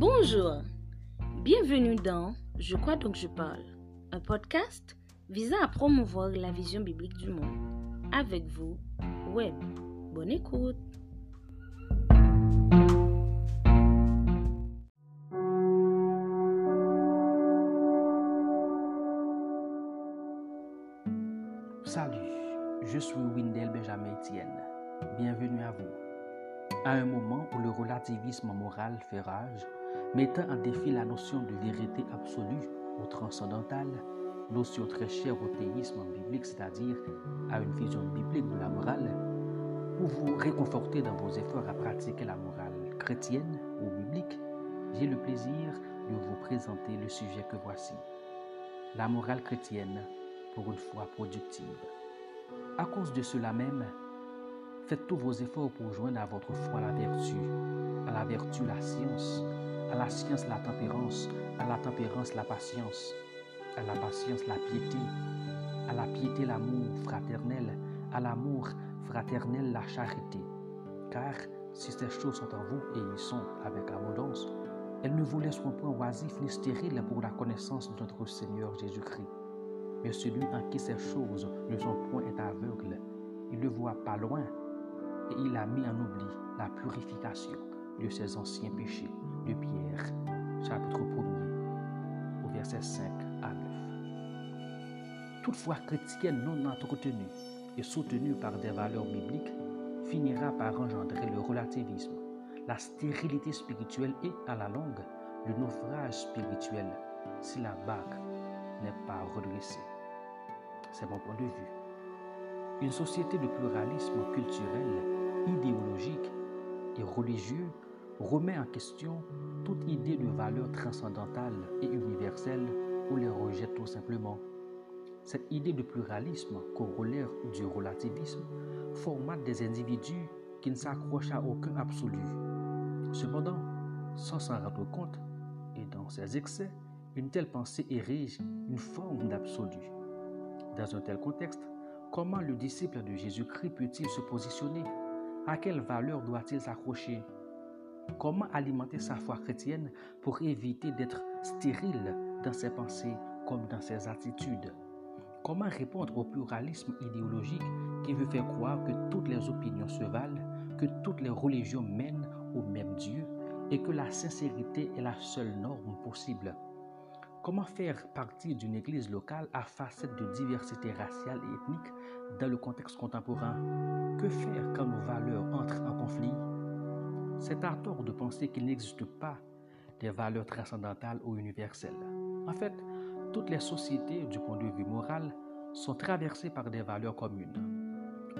Bonjour, bienvenue dans Je crois donc je parle, un podcast visant à promouvoir la vision biblique du monde. Avec vous, Web. Bonne écoute. Salut, je suis Windel Benjamin Etienne. Bienvenue à vous. À un moment où le relativisme moral fait rage, mettant en défi la notion de vérité absolue ou transcendantale, notion très chère au théisme biblique, c'est-à-dire à une vision biblique de la morale, pour vous réconforter dans vos efforts à pratiquer la morale chrétienne ou biblique, j'ai le plaisir de vous présenter le sujet que voici. La morale chrétienne pour une foi productive. À cause de cela même, faites tous vos efforts pour joindre à votre foi la vertu, à la vertu la science, à la science la tempérance, à la tempérance la patience, à la patience la piété, à la piété l'amour fraternel, à l'amour fraternel la charité. Car si ces choses sont en vous et y sont avec abondance, elles ne vous laisseront point oisifs ni stériles pour la connaissance de notre Seigneur Jésus-Christ. Mais celui en qui ces choses ne sont point est aveugle. Il ne voit pas loin et il a mis en oubli la purification de ses anciens péchés. De Pierre, chapitre 1er, au verset 5 à 9. Toutefois, chrétienne non entretenue et soutenue par des valeurs bibliques finira par engendrer le relativisme, la stérilité spirituelle et, à la longue, le naufrage spirituel si la barque n'est pas redressée. C'est mon point de vue. Une société de pluralisme culturel, idéologique et religieux remet en question toute idée de valeur transcendantale et universelle ou les rejette tout simplement. Cette idée de pluralisme, corollaire du relativisme, formate des individus qui ne s'accrochent à aucun absolu. Cependant, sans s'en rendre compte, et dans ses excès, une telle pensée érige une forme d'absolu. Dans un tel contexte, comment le disciple de Jésus-Christ peut-il se positionner? À quelle valeur doit-il s'accrocher? Comment alimenter sa foi chrétienne pour éviter d'être stérile dans ses pensées comme dans ses attitudes? Comment répondre au pluralisme idéologique qui veut faire croire que toutes les opinions se valent, que toutes les religions mènent au même Dieu et que la sincérité est la seule norme possible? Comment faire partie d'une église locale à facette de diversité raciale et ethnique dans le contexte contemporain? Que faire quand nos valeurs entrent en conflit? C'est à tort de penser qu'il n'existe pas des valeurs transcendantales ou universelles. En fait, toutes les sociétés, du point de vue moral, sont traversées par des valeurs communes.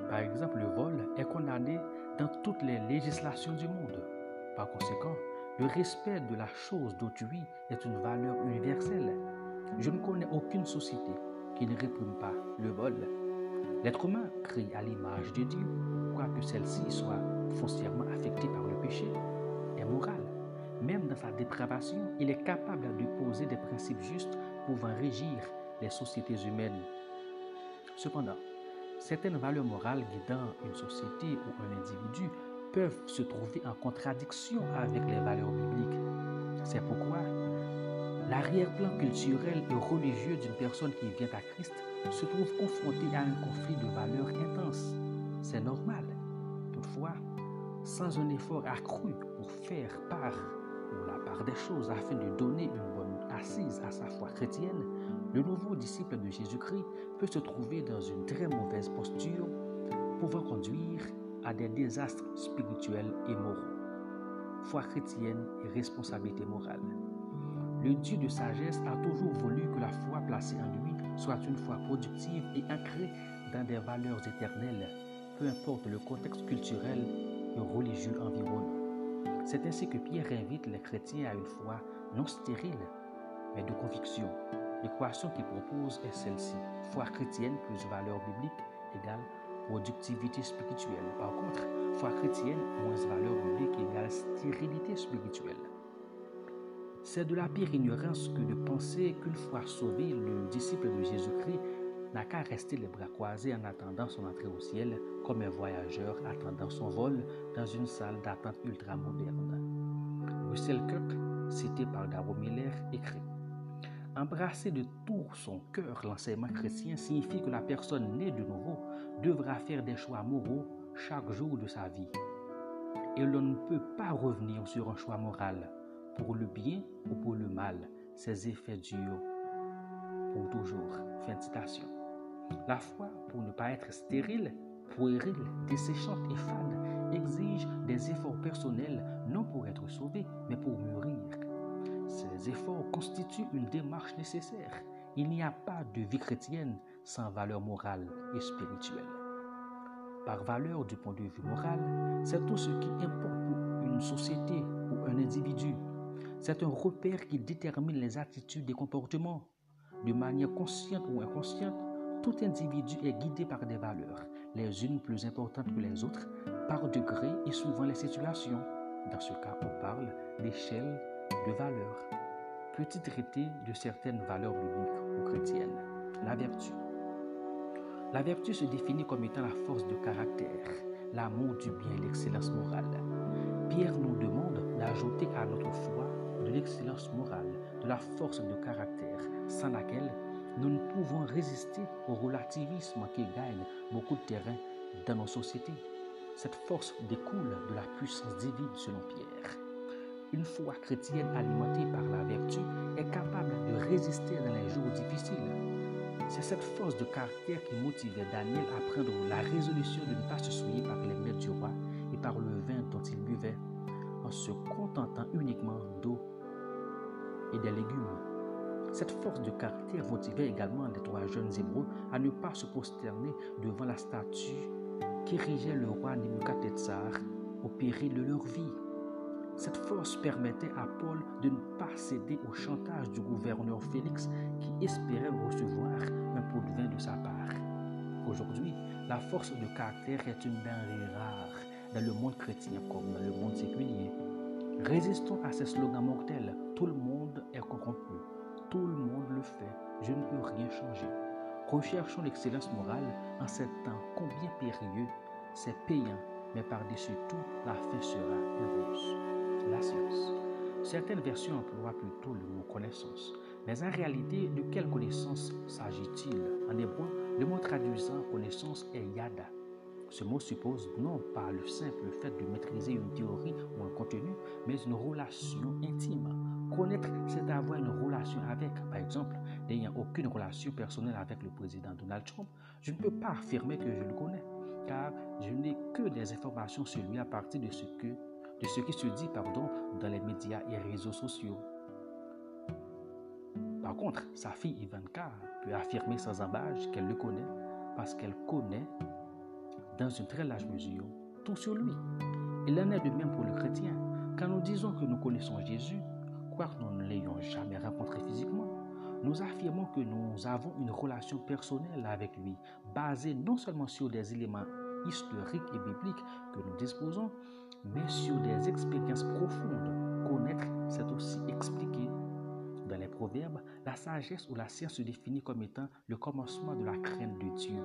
Par exemple, le vol est condamné dans toutes les législations du monde. Par conséquent, le respect de la chose d'autrui est une valeur universelle. Je ne connais aucune société qui ne réprime pas le vol. L'être humain, créé à l'image de Dieu, quoique celle-ci soit foncièrement affectée par le péché, est moral. Même dans sa dépravation, il est capable de poser des principes justes pouvant régir les sociétés humaines. Cependant, certaines valeurs morales guidant une société ou un individu peuvent se trouver en contradiction avec les valeurs bibliques. C'est pourquoi l'arrière-plan culturel et religieux d'une personne qui vient à Christ se trouve confronté à un conflit de valeurs intense. C'est normal. Toutefois, sans un effort accru pour faire part ou la part des choses afin de donner une bonne assise à sa foi chrétienne, le nouveau disciple de Jésus-Christ peut se trouver dans une très mauvaise posture, pouvant conduire à des désastres spirituels et moraux. Foi chrétienne et responsabilité morale. Le Dieu de sagesse a toujours voulu que la foi placée en lui soit une foi productive et ancrée dans des valeurs éternelles, peu importe le contexte culturel religieux environnant. C'est ainsi que Pierre invite les chrétiens à une foi non stérile, mais de conviction. L'équation qu'il propose est celle-ci. Foi chrétienne plus valeur biblique égale productivité spirituelle. Par contre, foi chrétienne moins valeur biblique égale stérilité spirituelle. C'est de la pire ignorance que de penser qu'une fois sauvé, le disciple de Jésus-Christ n'a qu'à rester les bras croisés en attendant son entrée au ciel, comme un voyageur attendant son vol dans une salle d'attente ultra moderne. Russell Kirk, cité par Darrow Miller, écrit Embrasser de tout son cœur l'enseignement chrétien signifie que la personne née de nouveau devra faire des choix moraux chaque jour de sa vie. Et l'on ne peut pas revenir sur un choix moral, pour le bien ou pour le mal. Ses effets durent pour toujours. Fin de citation. La foi, pour ne pas être stérile, puérile, desséchante et fade, exige des efforts personnels, non pour être sauvé, mais pour mûrir. Ces efforts constituent une démarche nécessaire. Il n'y a pas de vie chrétienne sans valeur morale et spirituelle. Par valeur du point de vue moral, c'est tout ce qui importe pour une société ou un individu. C'est un repère qui détermine les attitudes et comportements. De manière consciente ou inconsciente, tout individu est guidé par des valeurs, les unes plus importantes que les autres, par degré et suivant les situations. Dans ce cas, on parle d'échelle de valeurs. Petit traité de certaines valeurs bibliques ou chrétiennes. La vertu. La vertu se définit comme étant la force de caractère, l'amour du bien et l'excellence morale. Pierre nous demande d'ajouter à notre foi de l'excellence morale, de la force de caractère, sans laquelle nous ne pouvons résister au relativisme qui gagne beaucoup de terrain dans nos sociétés. Cette force découle de la puissance divine selon Pierre. Une foi chrétienne alimentée par la vertu est capable de résister dans les jours difficiles. C'est cette force de caractère qui motivait Daniel à prendre la résolution de ne pas se souiller par les mets du roi et par le vin dont il buvait, en se contentant uniquement d'eau et des légumes. Cette force de caractère motivait également les trois jeunes Hébreux à ne pas se prosterner devant la statue qu'érigeait le roi Nebuchadnezzar au péril de leur vie. Cette force permettait à Paul de ne pas céder au chantage du gouverneur Félix qui espérait recevoir un pot de vin de sa part. Aujourd'hui, la force de caractère est une denrée rare dans le monde chrétien comme dans le monde séculier. Résistons à ces slogans mortels. Tout le monde est corrompu. Tout le monde le fait. Je ne peux rien changer. Recherchons l'excellence morale en ces temps combien périlleux. C'est payant, mais par-dessus tout, la fin sera heureuse. La science. Certaines versions emploient plutôt le mot connaissance. Mais en réalité, de quelle connaissance s'agit-il? En hébreu, le mot traduisant connaissance est yada. Ce mot suppose non pas le simple fait de maîtriser une théorie ou un contenu, mais une relation intime. Connaître, c'est avoir une relation avec. Par exemple, n'ayant aucune relation personnelle avec le président Donald Trump, je ne peux pas affirmer que je le connais, car je n'ai que des informations sur lui à partir de ce, que, de ce qui se dit pardon, dans les médias et réseaux sociaux. Par contre, sa fille Ivanka peut affirmer sans embâche qu'elle le connaît parce qu'elle connaît, dans une très large mesure, tout sur lui. Il en est de même pour le chrétien. Quand nous disons que nous connaissons Jésus, nous ne l'ayons jamais rencontré physiquement, nous affirmons que nous avons une relation personnelle avec lui, basée non seulement sur des éléments historiques et bibliques que nous disposons, mais sur des expériences profondes. Connaître, c'est aussi expliquer. Dans les proverbes, la sagesse ou la science se définit comme étant le commencement de la crainte de Dieu.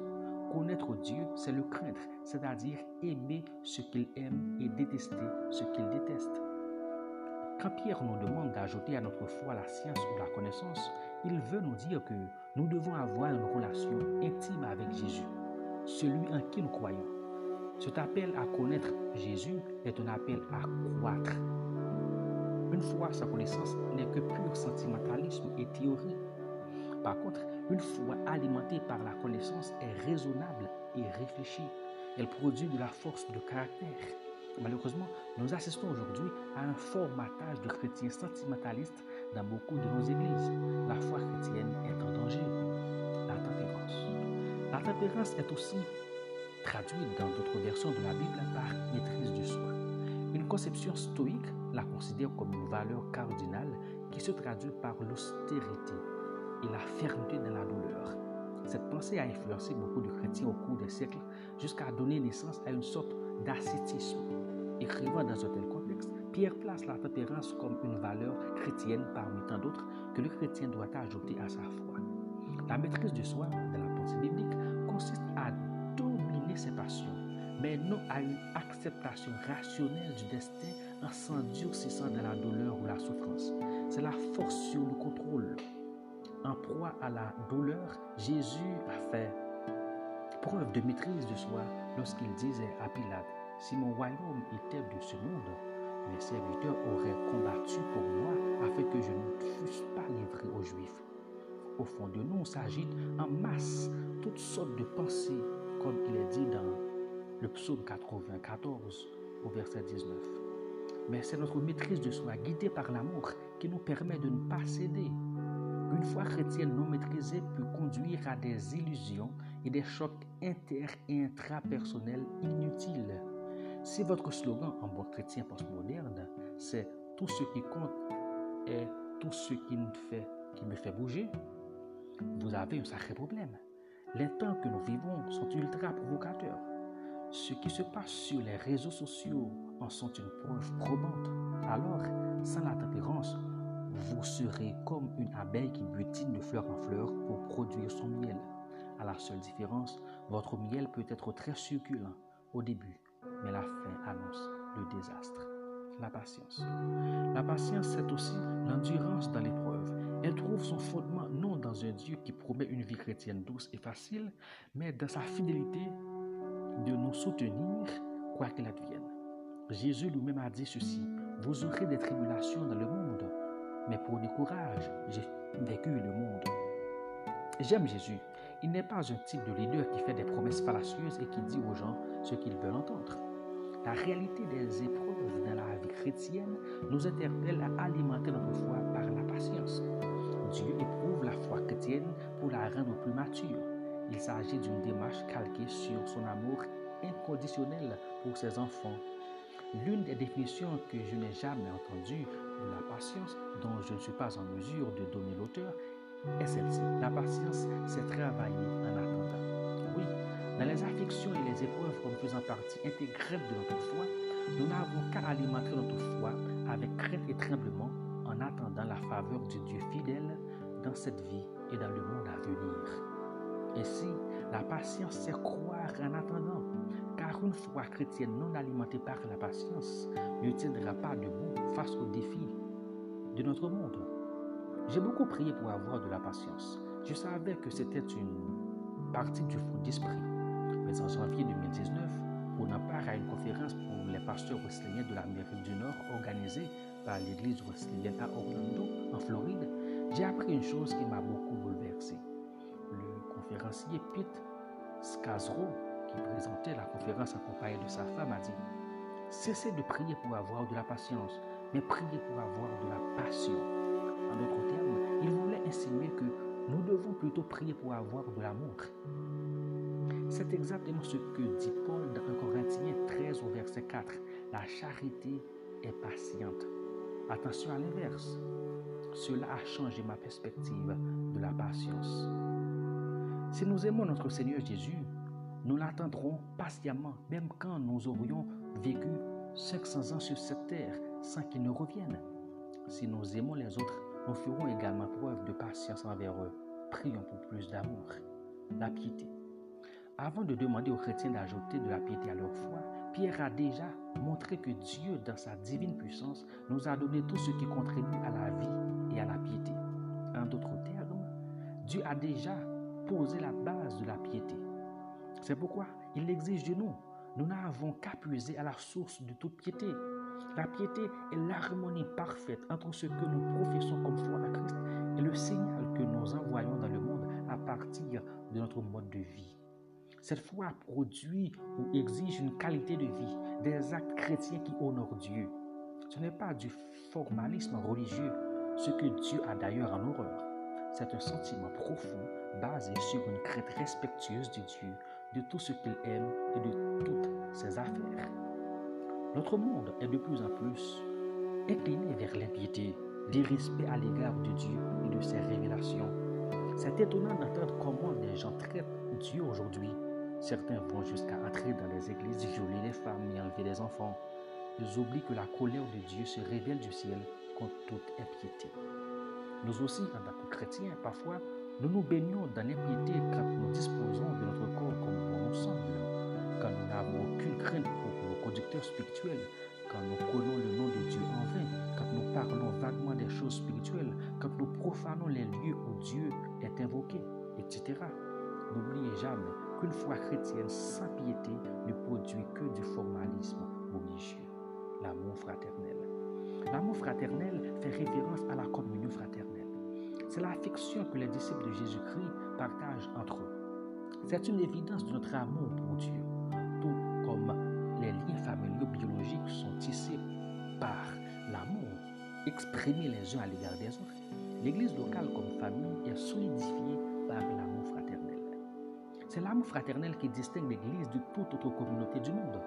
Connaître Dieu, c'est le craindre, c'est-à-dire aimer ce qu'il aime et détester ce qu'il déteste. Quand Pierre nous demande d'ajouter à notre foi la science ou la connaissance, il veut nous dire que nous devons avoir une relation intime avec Jésus, celui en qui nous croyons. Cet appel à connaître Jésus est un appel à croître. Une foi sans connaissance n'est que pur sentimentalisme et théorie. Par contre, une foi alimentée par la connaissance est raisonnable et réfléchie. Elle produit de la force de caractère. Malheureusement, nous assistons aujourd'hui à un formatage de chrétiens sentimentalistes dans beaucoup de nos églises. La foi chrétienne est en danger. La tempérance. La tempérance est aussi traduite dans d'autres versions de la Bible par maîtrise du soi. Une conception stoïque la considère comme une valeur cardinale qui se traduit par l'austérité et la fermeté dans la douleur. Cette pensée a influencé beaucoup de chrétiens au cours des siècles jusqu'à donner naissance à une sorte d'ascétisme. Écrivant dans un tel contexte, Pierre place la tempérance comme une valeur chrétienne parmi tant d'autres que le chrétien doit ajouter à sa foi. La maîtrise du soi de la pensée biblique consiste à dominer ses passions, mais non à une acceptation rationnelle du destin en s'endurcissant dans la douleur ou la souffrance. C'est la force sur le contrôle. En proie à la douleur, Jésus a fait preuve de maîtrise de soi lorsqu'il disait à Pilate, si mon royaume était de ce monde, mes serviteurs auraient combattu pour moi afin que je ne fusse pas livré aux Juifs. Au fond de nous s'agitent en masse toutes sortes de pensées, comme il est dit dans le psaume 94 au verset 19. Mais c'est notre maîtrise de soi, guidée par l'amour, qui nous permet de ne pas céder. Une foi chrétienne non maîtrisée peut conduire à des illusions et des chocs inter- et intrapersonnels inutiles. Si votre slogan en bon chrétien postmoderne, c'est tout ce qui compte est tout ce qui me fait, qui me fait bouger, vous avez un sacré problème. Les temps que nous vivons sont ultra provocateurs. Ce qui se passe sur les réseaux sociaux en sont une preuve probante. Alors, sans la tempérance, vous serez comme une abeille qui butine de fleur en fleur pour produire son miel. À la seule différence, votre miel peut être très succulent au début, mais la fin annonce le désastre. La patience. La patience, c'est aussi l'endurance dans l'épreuve. Elle trouve son fondement non dans un Dieu qui promet une vie chrétienne douce et facile, mais dans sa fidélité de nous soutenir quoi qu'il advienne. Jésus lui-même a dit ceci, vous aurez des tribulations dans le monde, mais prenez courage, j'ai vécu le monde. J'aime Jésus. Il n'est pas un type de leader qui fait des promesses fallacieuses et qui dit aux gens ce qu'ils veulent entendre. La réalité des épreuves dans la vie chrétienne nous interpelle à alimenter notre foi par la patience. Dieu éprouve la foi chrétienne pour la rendre plus mature. Il s'agit d'une démarche calquée sur son amour inconditionnel pour ses enfants. L'une des définitions que je n'ai jamais entendues de la patience, dont je ne suis pas en mesure de donner l'auteur, est celle-ci. La patience, c'est travailler en dans les afflictions et les épreuves comme faisant partie intégrante de notre foi, nous n'avons qu'à alimenter notre foi avec crainte et tremblement en attendant la faveur du Dieu fidèle dans cette vie et dans le monde à venir. Ainsi, la patience, c'est croire en attendant, car une foi chrétienne non alimentée par la patience ne tiendra pas debout face aux défis de notre monde. J'ai beaucoup prié pour avoir de la patience. Je savais que c'était une partie du fruit d'esprit. En janvier 2019, prenant part à une conférence pour les pasteurs wesleyiens de l'Amérique du Nord organisée par l'église wesleyenne à Orlando, en Floride, j'ai appris une chose qui m'a beaucoup bouleversé. Le conférencier Pete Scazro, qui présentait la conférence accompagné de sa femme, a dit Cessez de prier pour avoir de la patience, mais priez pour avoir de la passion. En d'autres termes, il voulait insinuer que nous devons plutôt prier pour avoir de l'amour. C'est exactement ce que dit Paul dans 1 Corinthiens 13 au verset 4. La charité est patiente. Attention à l'inverse. Cela a changé ma perspective de la patience. Si nous aimons notre Seigneur Jésus, nous l'attendrons patiemment, même quand nous aurions vécu 500 ans sur cette terre sans qu'il ne revienne. Si nous aimons les autres, nous ferons également preuve de patience envers eux. Prions pour plus d'amour. La piété. Avant de demander aux chrétiens d'ajouter de la piété à leur foi, Pierre a déjà montré que Dieu, dans sa divine puissance, nous a donné tout ce qui contribue à la vie et à la piété. En d'autres termes, Dieu a déjà posé la base de la piété. C'est pourquoi il exige de nous. Nous n'avons qu'à puiser à la source de toute piété. La piété est l'harmonie parfaite entre ce que nous professons comme foi à Christ et le signal que nous envoyons dans le monde à partir de notre mode de vie. Cette foi produit ou exige une qualité de vie, des actes chrétiens qui honorent Dieu. Ce n'est pas du formalisme religieux, ce que Dieu a d'ailleurs en horreur. C'est un sentiment profond basé sur une crainte respectueuse de Dieu, de tout ce qu'il aime et de toutes ses affaires. Notre monde est de plus en plus incliné vers l'impiété, l'irrespect à l'égard de Dieu et de ses révélations. C'est étonnant d'entendre comment les gens traitent Dieu aujourd'hui. Certains vont jusqu'à entrer dans les églises, violer les femmes et enlever les enfants. Ils oublient que la colère de Dieu se révèle du ciel contre toute impiété. Nous aussi, en tant que chrétiens, parfois, nous nous baignons dans l'impiété quand nous disposons de notre corps comme bon nous semble, quand nous n'avons aucune crainte pour nos conducteurs spirituels, quand nous prenons le nom de Dieu en vain, quand nous parlons vaguement des choses spirituelles, quand nous profanons les lieux où Dieu est invoqué, etc. N'oubliez jamais qu'une foi chrétienne sans piété ne produit que du formalisme religieux, l'amour fraternel. L'amour fraternel fait référence à la communion fraternelle. C'est l'affection que les disciples de Jésus-Christ partagent entre eux. C'est une évidence de notre amour pour Dieu, tout comme les liens familiaux biologiques sont tissés par l'amour exprimé les uns à l'égard des autres. L'Église locale comme famille est solidifiée par l'amour. C'est l'amour fraternel qui distingue l'Église de toute autre communauté du monde.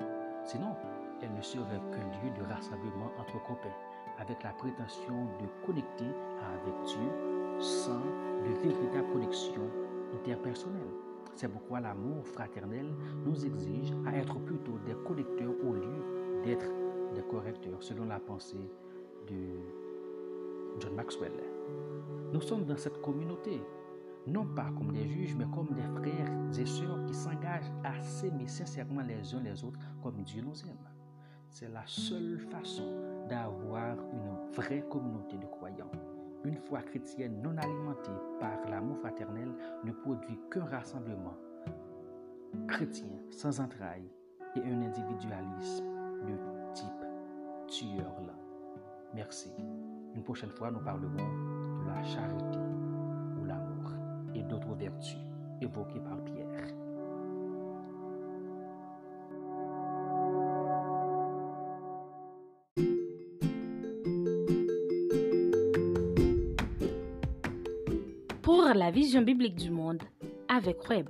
Sinon, elle ne serait qu'un lieu de rassemblement entre copains, avec la prétention de connecter avec Dieu sans de véritable connexion interpersonnelle. C'est pourquoi l'amour fraternel nous exige à être plutôt des connecteurs au lieu d'être des correcteurs, selon la pensée de John Maxwell. Nous sommes dans cette communauté, non pas comme des juges, mais comme des frères et sœurs qui s'engagent à s'aimer sincèrement les uns les autres comme Dieu nous aime. C'est la seule façon d'avoir une vraie communauté de croyants. Une foi chrétienne non alimentée par l'amour fraternel ne produit qu'un rassemblement chrétien sans entrailles et un individualisme de type tueur là. Merci. Une prochaine fois, nous parlerons de la charité d'autres vertus évoquées par Pierre. pour la vision biblique du monde avec Web.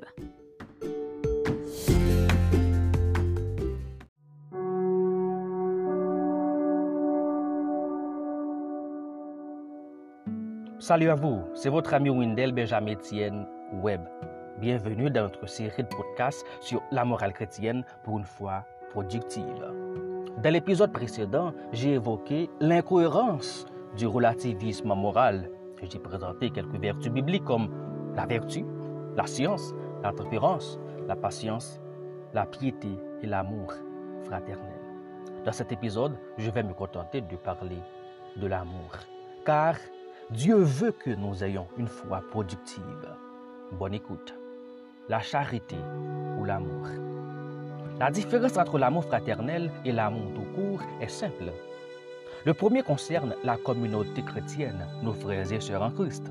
Salut à vous, c'est votre ami Wendell Benjamin Etienne Web. Bienvenue dans notre série de podcasts sur la morale chrétienne pour une foi productive. Dans l'épisode précédent, j'ai évoqué l'incohérence du relativisme moral. J'ai présenté quelques vertus bibliques comme la vertu, la science, la la patience, la piété et l'amour fraternel. Dans cet épisode, je vais me contenter de parler de l'amour, car Dieu veut que nous ayons une foi productive. Bonne écoute. La charité ou l'amour. La différence entre l'amour fraternel et l'amour tout court est simple. Le premier concerne la communauté chrétienne, nos frères et sœurs en Christ,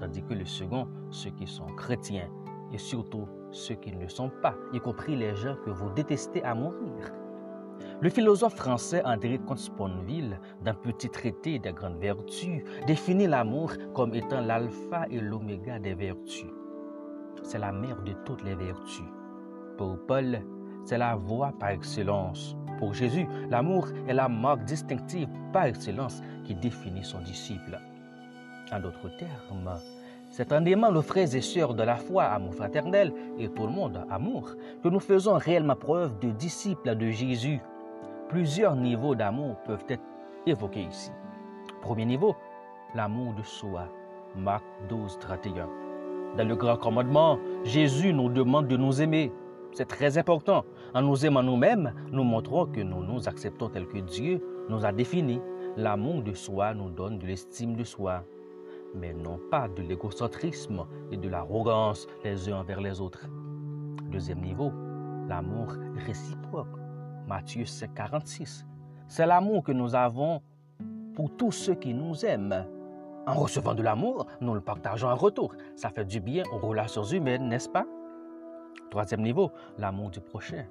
tandis que le second, ceux qui sont chrétiens et surtout ceux qui ne le sont pas, y compris les gens que vous détestez à mourir. Le philosophe français André Comte-Sponville, dans Petit traité des grandes vertus, définit l'amour comme étant l'alpha et l'oméga des vertus. C'est la mère de toutes les vertus. Pour Paul, c'est la voie par excellence. Pour Jésus, l'amour est la marque distinctive par excellence qui définit son disciple. En d'autres termes, c'est en aimant nos frères et sœurs de la foi, amour fraternel, et tout le monde, amour, que nous faisons réellement preuve de disciples de Jésus. Plusieurs niveaux d'amour peuvent être évoqués ici. Premier niveau, l'amour de soi. Marc 12, 31. Dans le grand commandement, Jésus nous demande de nous aimer. C'est très important. En nous aimant nous-mêmes, nous montrons que nous nous acceptons tel que Dieu nous a définis. L'amour de soi nous donne de l'estime de soi, mais non pas de l'égocentrisme et de l'arrogance les uns envers les autres. Deuxième niveau, l'amour réciproque. Matthieu 5, 46. C'est l'amour que nous avons pour tous ceux qui nous aiment. En recevant de l'amour, nous le partageons en retour. Ça fait du bien aux relations humaines, n'est-ce pas? Troisième niveau, l'amour du prochain.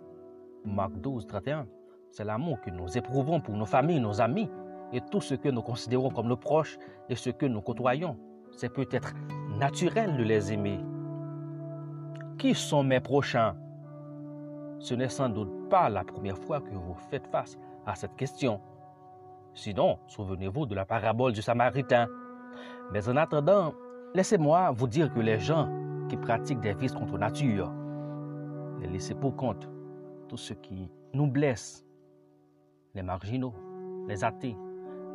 Marc 12, 31. C'est l'amour que nous éprouvons pour nos familles, nos amis et tout ce que nous considérons comme nos proches et ce que nous côtoyons. C'est peut-être naturel de les aimer. Qui sont mes prochains? Ce n'est sans doute pas la première fois que vous faites face à cette question. Sinon, souvenez-vous de la parabole du Samaritain. Mais en attendant, laissez-moi vous dire que les gens qui pratiquent des vices contre nature, les laissés pour compte, tous ceux qui nous blessent, les marginaux, les athées,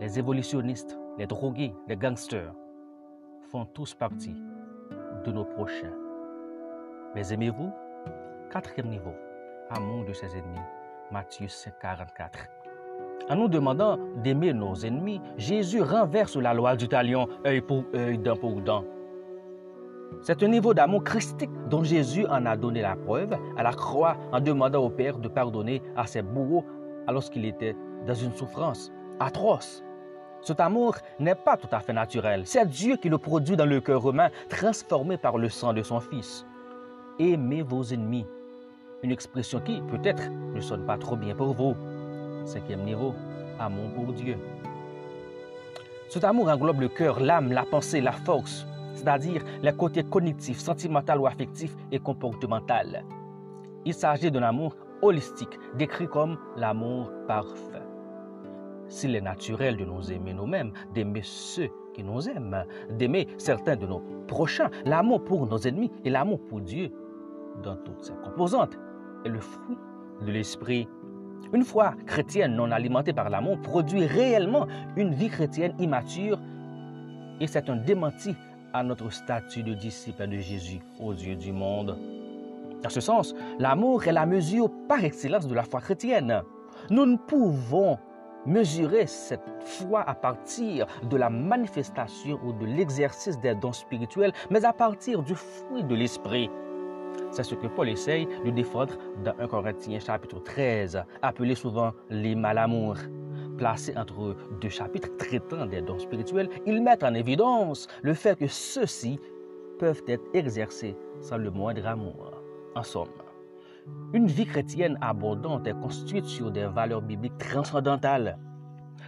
les évolutionnistes, les drogués, les gangsters, font tous partie de nos prochains. Mais aimez-vous? Quatrième niveau, amour de ses ennemis. Matthieu 5, 44. En nous demandant d'aimer nos ennemis, Jésus renverse la loi du talion, œil pour œil, dent pour dent. C'est un niveau d'amour christique dont Jésus en a donné la preuve à la croix en demandant au Père de pardonner à ses bourreaux alors qu'il était dans une souffrance atroce. Cet amour n'est pas tout à fait naturel. C'est Dieu qui le produit dans le cœur humain, transformé par le sang de son Fils. Aimez vos ennemis. Une expression qui, peut-être, ne sonne pas trop bien pour vous. Cinquième niveau, amour pour Dieu. Cet amour englobe le cœur, l'âme, la pensée, la force, c'est-à-dire les côtés cognitifs, sentimental ou affectifs et comportemental. Il s'agit d'un amour holistique, décrit comme l'amour parfait. S'il est naturel de nous aimer nous-mêmes, d'aimer ceux qui nous aiment, d'aimer certains de nos prochains, l'amour pour nos ennemis et l'amour pour Dieu, dans toutes ses composantes, est le fruit de l'esprit. Une foi chrétienne non alimentée par l'amour produit réellement une vie chrétienne immature et c'est un démenti à notre statut de disciple de Jésus aux yeux du monde. Dans ce sens, l'amour est la mesure par excellence de la foi chrétienne. Nous ne pouvons mesurer cette foi à partir de la manifestation ou de l'exercice des dons spirituels, mais à partir du fruit de l'esprit. C'est ce que Paul essaye de défendre dans 1 Corinthiens chapitre 13, appelé souvent les malamours. Placé entre deux chapitres traitant des dons spirituels, ils mettent en évidence le fait que ceux-ci peuvent être exercés sans le moindre amour. En somme, une vie chrétienne abondante est construite sur des valeurs bibliques transcendantales.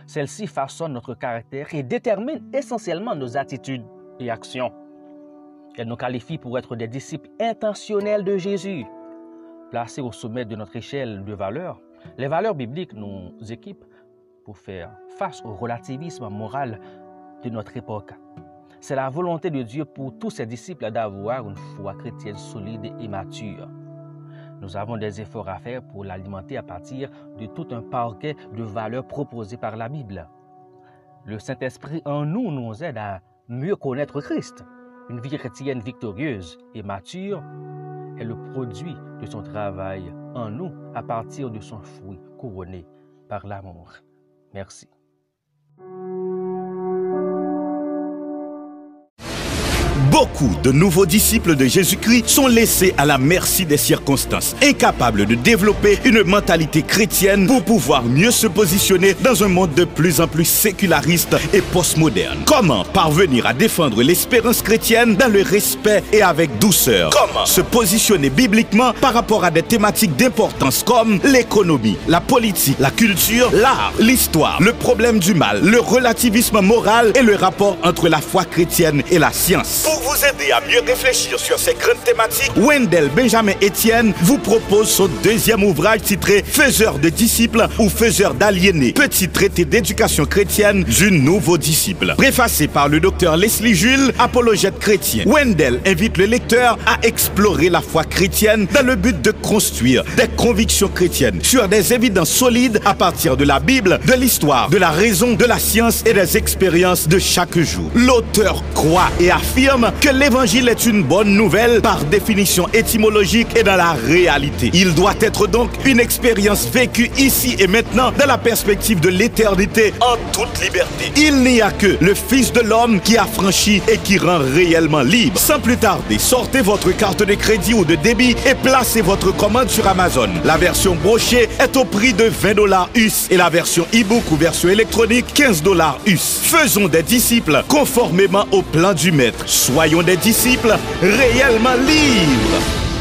Celles-ci façonnent notre caractère et déterminent essentiellement nos attitudes et actions. Elles nous qualifient pour être des disciples intentionnels de Jésus. Placés au sommet de notre échelle de valeurs, les valeurs bibliques nous équipent pour faire face au relativisme moral de notre époque. C'est la volonté de Dieu pour tous ses disciples d'avoir une foi chrétienne solide et mature. Nous avons des efforts à faire pour l'alimenter à partir de tout un parquet de valeurs proposées par la Bible. Le Saint-Esprit en nous nous aide à mieux connaître Christ. Une vie chrétienne victorieuse et mature est le produit de son travail en nous à partir de son fruit couronné par l'amour. Merci. Beaucoup de nouveaux disciples de Jésus-Christ sont laissés à la merci des circonstances, incapables de développer une mentalité chrétienne pour pouvoir mieux se positionner dans un monde de plus en plus séculariste et postmoderne. Comment parvenir à défendre l'espérance chrétienne dans le respect et avec douceur? Comment se positionner bibliquement par rapport à des thématiques d'importance comme l'économie, la politique, la culture, l'art, l'histoire, le problème du mal, le relativisme moral et le rapport entre la foi chrétienne et la science? Vous aider à mieux réfléchir sur ces grandes thématiques, Wendell Benjamin Etienne vous propose son deuxième ouvrage titré Faiseur de disciples ou Faiseur d'aliénés, petit traité d'éducation chrétienne du nouveau disciple. Préfacé par le docteur Leslie Jules, apologète chrétien, Wendell invite le lecteur à explorer la foi chrétienne dans le but de construire des convictions chrétiennes sur des évidences solides à partir de la Bible, de l'histoire, de la raison, de la science et des expériences de chaque jour. L'auteur croit et affirme que l'évangile est une bonne nouvelle par définition étymologique et dans la réalité. Il doit être donc une expérience vécue ici et maintenant dans la perspective de l'éternité en toute liberté. Il n'y a que le Fils de l'homme qui a franchi et qui rend réellement libre. Sans plus tarder, sortez votre carte de crédit ou de débit et placez votre commande sur Amazon. La version brochée est au prix de 20 dollars US et la version e-book ou version électronique 15 dollars US. Faisons des disciples conformément au plan du maître. soyons des disciples réellement libres.